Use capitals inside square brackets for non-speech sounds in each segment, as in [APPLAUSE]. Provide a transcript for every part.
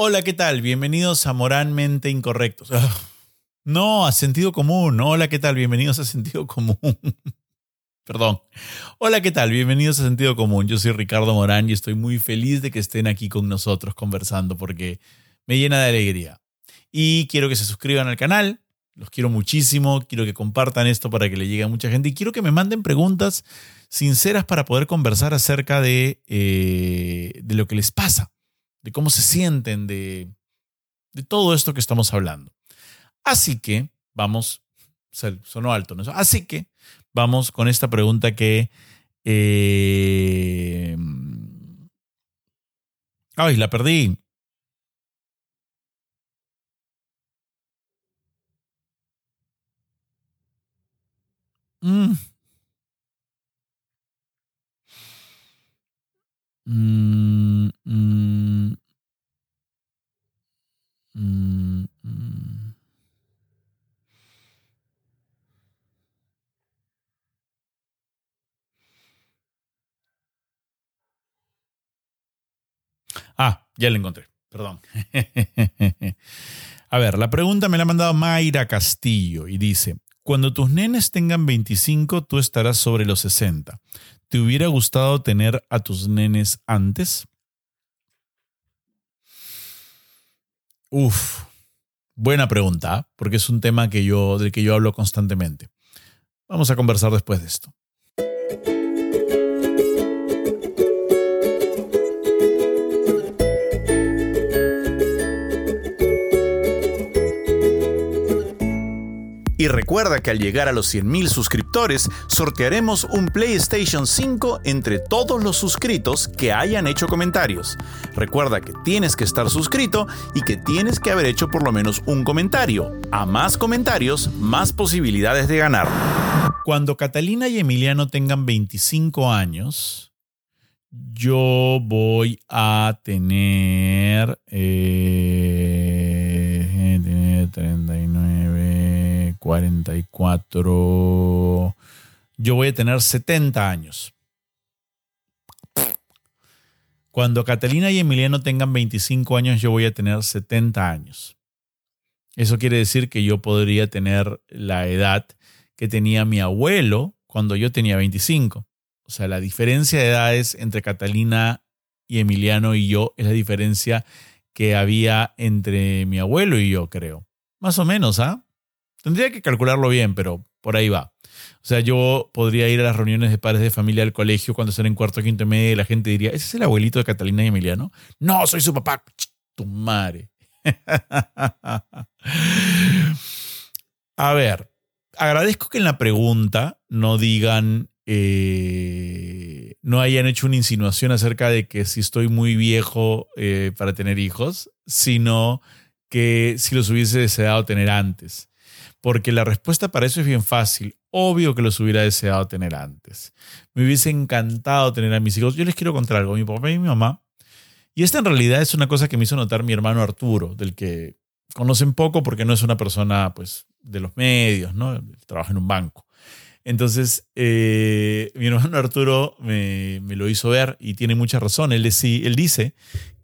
Hola, ¿qué tal? Bienvenidos a Moralmente Incorrectos. Ah, no, a Sentido Común. Hola, ¿qué tal? Bienvenidos a Sentido Común. [LAUGHS] Perdón. Hola, ¿qué tal? Bienvenidos a Sentido Común. Yo soy Ricardo Morán y estoy muy feliz de que estén aquí con nosotros conversando porque me llena de alegría. Y quiero que se suscriban al canal. Los quiero muchísimo. Quiero que compartan esto para que le llegue a mucha gente. Y quiero que me manden preguntas sinceras para poder conversar acerca de, eh, de lo que les pasa de cómo se sienten, de, de todo esto que estamos hablando. Así que vamos, sonó alto, ¿no? Así que vamos con esta pregunta que... Eh, ay, la perdí. Mm. Mm, mm, ah, ya la encontré. Perdón. [LAUGHS] A ver, la pregunta me la ha mandado Mayra Castillo y dice, cuando tus nenes tengan 25, tú estarás sobre los 60. ¿Te hubiera gustado tener a tus nenes antes? Uf, buena pregunta, porque es un tema que yo, del que yo hablo constantemente. Vamos a conversar después de esto. Recuerda que al llegar a los 100.000 suscriptores, sortearemos un PlayStation 5 entre todos los suscritos que hayan hecho comentarios. Recuerda que tienes que estar suscrito y que tienes que haber hecho por lo menos un comentario. A más comentarios, más posibilidades de ganar. Cuando Catalina y Emiliano tengan 25 años, yo voy a tener... Eh, 39 44. Yo voy a tener 70 años. Cuando Catalina y Emiliano tengan 25 años, yo voy a tener 70 años. Eso quiere decir que yo podría tener la edad que tenía mi abuelo cuando yo tenía 25. O sea, la diferencia de edades entre Catalina y Emiliano y yo es la diferencia que había entre mi abuelo y yo, creo. Más o menos, ¿ah? Tendría que calcularlo bien, pero por ahí va. O sea, yo podría ir a las reuniones de padres de familia del colegio cuando estén en cuarto, quinto y medio y la gente diría, ¿ese es el abuelito de Catalina y Emiliano? No, soy su papá. Tu madre. [LAUGHS] a ver, agradezco que en la pregunta no digan, eh, no hayan hecho una insinuación acerca de que si estoy muy viejo eh, para tener hijos, sino que si los hubiese deseado tener antes porque la respuesta para eso es bien fácil. Obvio que los hubiera deseado tener antes. Me hubiese encantado tener a mis hijos. Yo les quiero contar algo, mi papá y mi mamá. Y esta en realidad es una cosa que me hizo notar mi hermano Arturo, del que conocen poco porque no es una persona pues, de los medios, ¿no? Trabaja en un banco. Entonces, eh, mi hermano Arturo me, lo hizo ver y tiene mucha razón. Él, él dice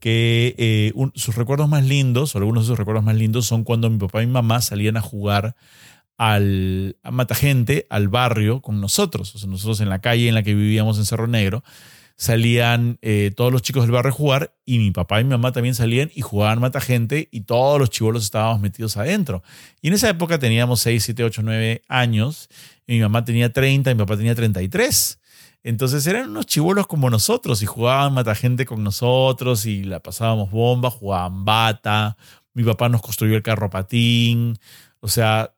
que eh, sus recuerdos más lindos, o algunos de sus recuerdos más lindos, son cuando mi papá y mi mamá salían a jugar al, Matagente, al barrio, con nosotros. O sea, nosotros en la calle en la que vivíamos en Cerro Negro salían eh, todos los chicos del barrio a jugar y mi papá y mi mamá también salían y jugaban mata gente y todos los chivolos estábamos metidos adentro. Y en esa época teníamos 6, 7, 8, 9 años y mi mamá tenía 30 y mi papá tenía 33. Entonces eran unos chivolos como nosotros y jugaban mata gente con nosotros y la pasábamos bomba, jugaban bata. Mi papá nos construyó el carro patín. O sea,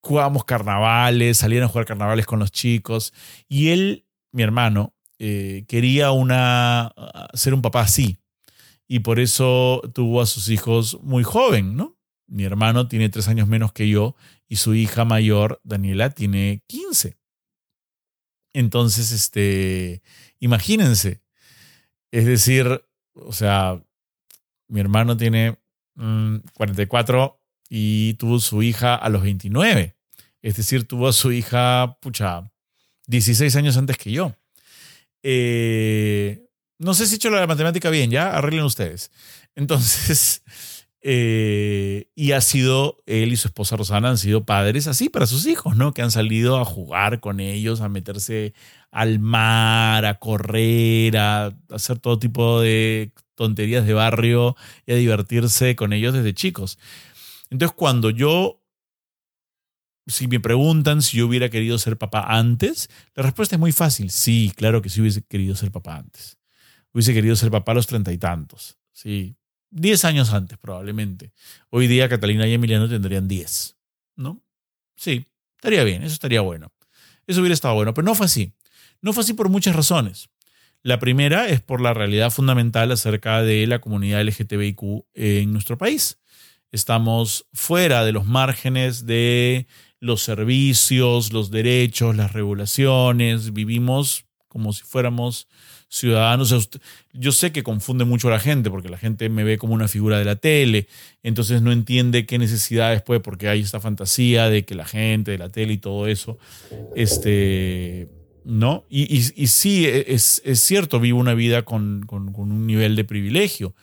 jugábamos carnavales, salían a jugar carnavales con los chicos. Y él, mi hermano, eh, quería una, ser un papá así. Y por eso tuvo a sus hijos muy joven, ¿no? Mi hermano tiene tres años menos que yo y su hija mayor, Daniela, tiene 15. Entonces, este, imagínense. Es decir, o sea, mi hermano tiene 44 mm, y tuvo su hija a los 29. Es decir, tuvo a su hija, pucha, 16 años antes que yo. Eh, no sé si he hecho la matemática bien, ya arreglen ustedes. Entonces, [LAUGHS] eh, y ha sido, él y su esposa Rosana han sido padres así para sus hijos, ¿no? Que han salido a jugar con ellos, a meterse al mar, a correr, a hacer todo tipo de tonterías de barrio y a divertirse con ellos desde chicos. Entonces, cuando yo, si me preguntan si yo hubiera querido ser papá antes, la respuesta es muy fácil. Sí, claro que sí hubiese querido ser papá antes. Hubiese querido ser papá a los treinta y tantos. Sí, diez años antes probablemente. Hoy día Catalina y Emiliano tendrían diez, ¿no? Sí, estaría bien, eso estaría bueno. Eso hubiera estado bueno, pero no fue así. No fue así por muchas razones. La primera es por la realidad fundamental acerca de la comunidad LGTBIQ en nuestro país. Estamos fuera de los márgenes de los servicios, los derechos, las regulaciones. Vivimos como si fuéramos ciudadanos. yo sé que confunde mucho a la gente porque la gente me ve como una figura de la tele, entonces no entiende qué necesidades puede, porque hay esta fantasía de que la gente de la tele y todo eso, este, ¿no? Y, sí, e, es, cierto, vivo una vida con, un nivel de privilegio,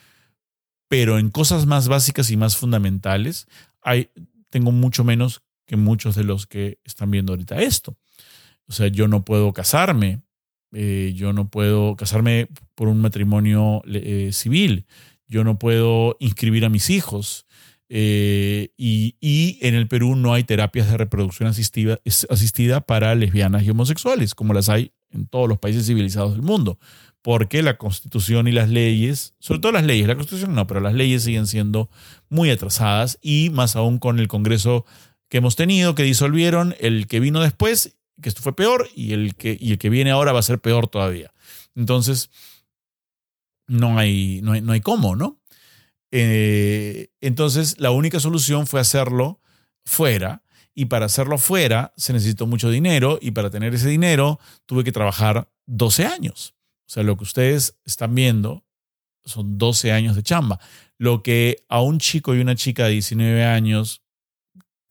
pero en cosas más básicas y más fundamentales tengo mucho menos que muchos de los que están viendo ahorita esto. O sea, yo no puedo casarme, eh, yo no puedo casarme por un matrimonio eh, civil, yo no puedo inscribir a mis hijos, eh, y, en el Perú no hay terapias de reproducción asistida, asistida para lesbianas y homosexuales, como las hay en todos los países civilizados del mundo, porque la constitución y las leyes, sobre todo las leyes, la constitución no, pero las leyes siguen siendo muy atrasadas y más aún con el Congreso que hemos tenido, que disolvieron, el que vino después, que esto fue peor, y el que, y el que viene ahora va a ser peor todavía. Entonces, no hay, no hay, no hay cómo, ¿no? Eh, entonces, la única solución fue hacerlo fuera. Y para hacerlo fuera se necesitó mucho dinero y para tener ese dinero tuve que trabajar 12 años. O sea, lo que ustedes están viendo son 12 años de chamba. Lo que a un chico y una chica de 19 años,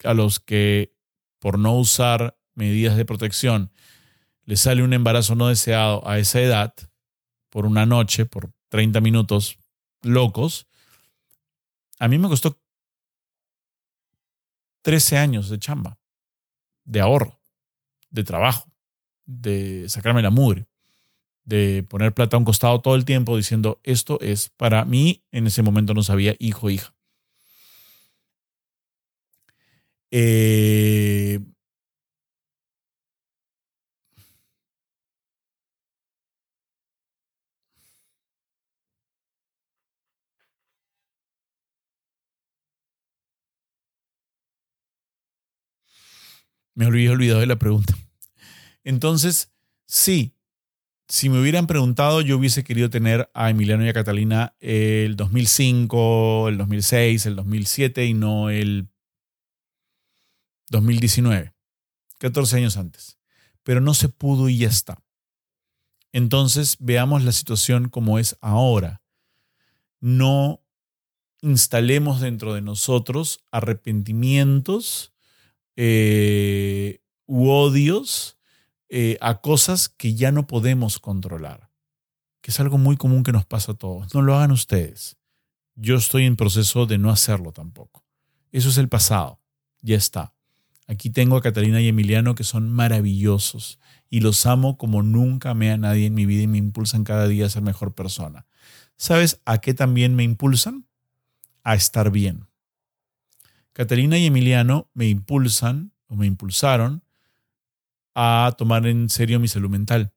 a los que por no usar medidas de protección les sale un embarazo no deseado a esa edad, por una noche, por 30 minutos locos, a mí me costó 13 años de chamba, de ahorro, de trabajo, de sacarme la mugre, de poner plata a un costado todo el tiempo diciendo, esto es para mí, en ese momento no sabía hijo, hija. Eh, Me había olvidado de la pregunta. Entonces, sí, si me hubieran preguntado, yo hubiese querido tener a Emiliano y a Catalina el 2005, el 2006, el 2007 y no el 2019, 14 años antes. Pero no se pudo y ya está. Entonces, veamos la situación como es ahora. No instalemos dentro de nosotros arrepentimientos eh, u odios eh, a cosas que ya no podemos controlar, que es algo muy común que nos pasa a todos. No lo hagan ustedes. Yo estoy en proceso de no hacerlo tampoco. Eso es el pasado. Ya está. Aquí tengo a Catalina y Emiliano que son maravillosos y los amo como nunca me a nadie en mi vida y me impulsan cada día a ser mejor persona. ¿Sabes a qué también me impulsan? A estar bien. Catalina y Emiliano me impulsan o me impulsaron a tomar en serio mi salud mental.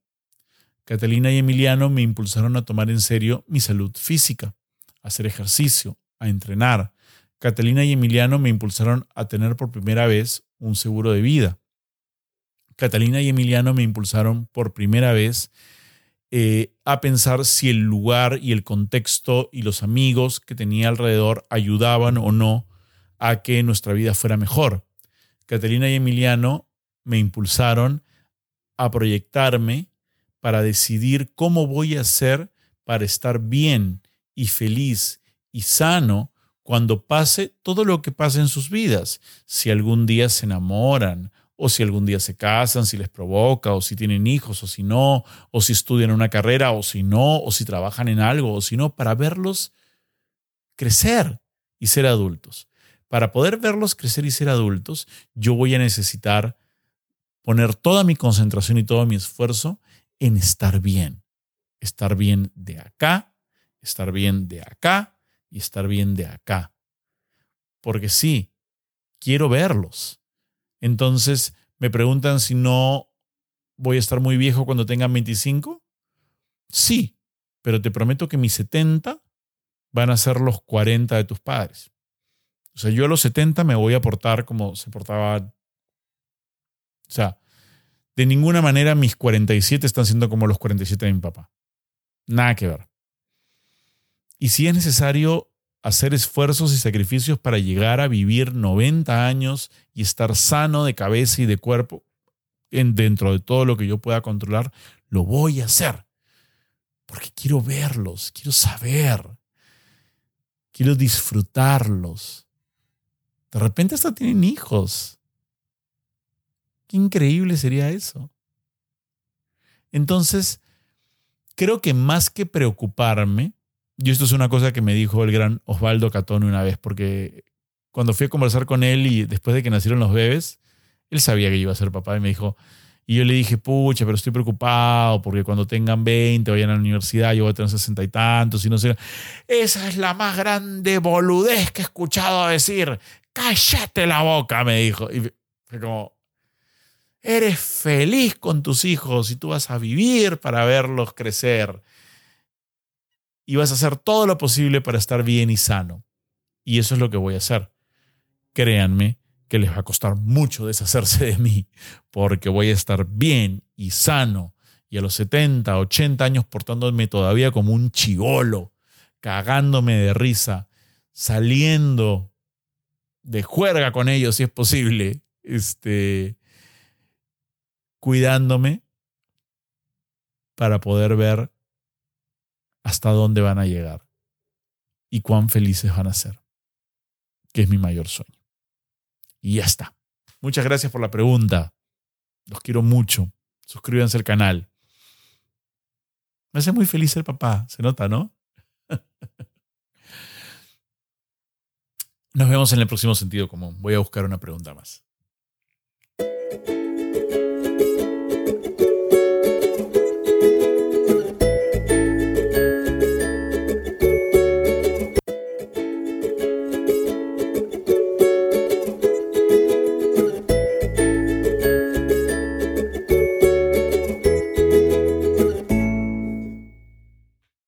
Catalina y Emiliano me impulsaron a tomar en serio mi salud física, a hacer ejercicio, a entrenar. Catalina y Emiliano me impulsaron a tener por primera vez un seguro de vida. Catalina y Emiliano me impulsaron por primera vez eh, a pensar si el lugar y el contexto y los amigos que tenía alrededor ayudaban o no a que nuestra vida fuera mejor. Catalina y Emiliano me impulsaron a proyectarme para decidir cómo voy a hacer para estar bien y feliz y sano cuando pase todo lo que pase en sus vidas. Si algún día se enamoran o si algún día se casan, si les provoca, o si tienen hijos, o si no, o si estudian una carrera, o si no, o si trabajan en algo, o si no, para verlos crecer y ser adultos. Para poder verlos crecer y ser adultos, yo voy a necesitar poner toda mi concentración y todo mi esfuerzo en estar bien. Estar bien de acá, estar bien de acá y estar bien de acá. Porque sí, quiero verlos entonces, me preguntan si no voy a estar muy viejo cuando tenga 25. Sí, pero te prometo que mis 70 van a ser los 40 de tus padres. O sea, yo a los 70 me voy a portar como se portaba. O sea, de ninguna manera mis 47 están siendo como los 47 de mi papá. Nada que ver. Y si es necesario hacer esfuerzos y sacrificios para llegar a vivir 90 años y estar sano de cabeza y de cuerpo en, dentro de todo lo que yo pueda controlar, lo voy a hacer. Porque quiero verlos, quiero saber, quiero disfrutarlos. De repente hasta tienen hijos. Qué increíble sería eso. Entonces, creo que más que preocuparme, y esto es una cosa que me dijo el gran Osvaldo Catón una vez, porque cuando fui a conversar con él y después de que nacieron los bebés, él sabía que iba a ser papá y me dijo, y yo le dije, pucha, pero estoy preocupado porque cuando tengan 20 vayan a la universidad, yo voy a tener 60 y tantos y no sé. Esa es la más grande boludez que he escuchado decir. Cállate la boca, me dijo. Y fue como, eres feliz con tus hijos y tú vas a vivir para verlos crecer y vas a hacer todo lo posible para estar bien y sano. Y eso es lo que voy a hacer. Créanme que les va a costar mucho deshacerse de mí, porque voy a estar bien y sano y a los 70, 80 años portándome todavía como un chigolo, cagándome de risa, saliendo de juerga con ellos si es posible, este, cuidándome para poder ver hasta dónde van a llegar y cuán felices van a ser, que es mi mayor sueño. Y ya está. Muchas gracias por la pregunta. Los quiero mucho. Suscríbanse al canal. Me hace muy feliz el papá, se nota, ¿no? [LAUGHS] Nos vemos en el próximo sentido común. Voy a buscar una pregunta más.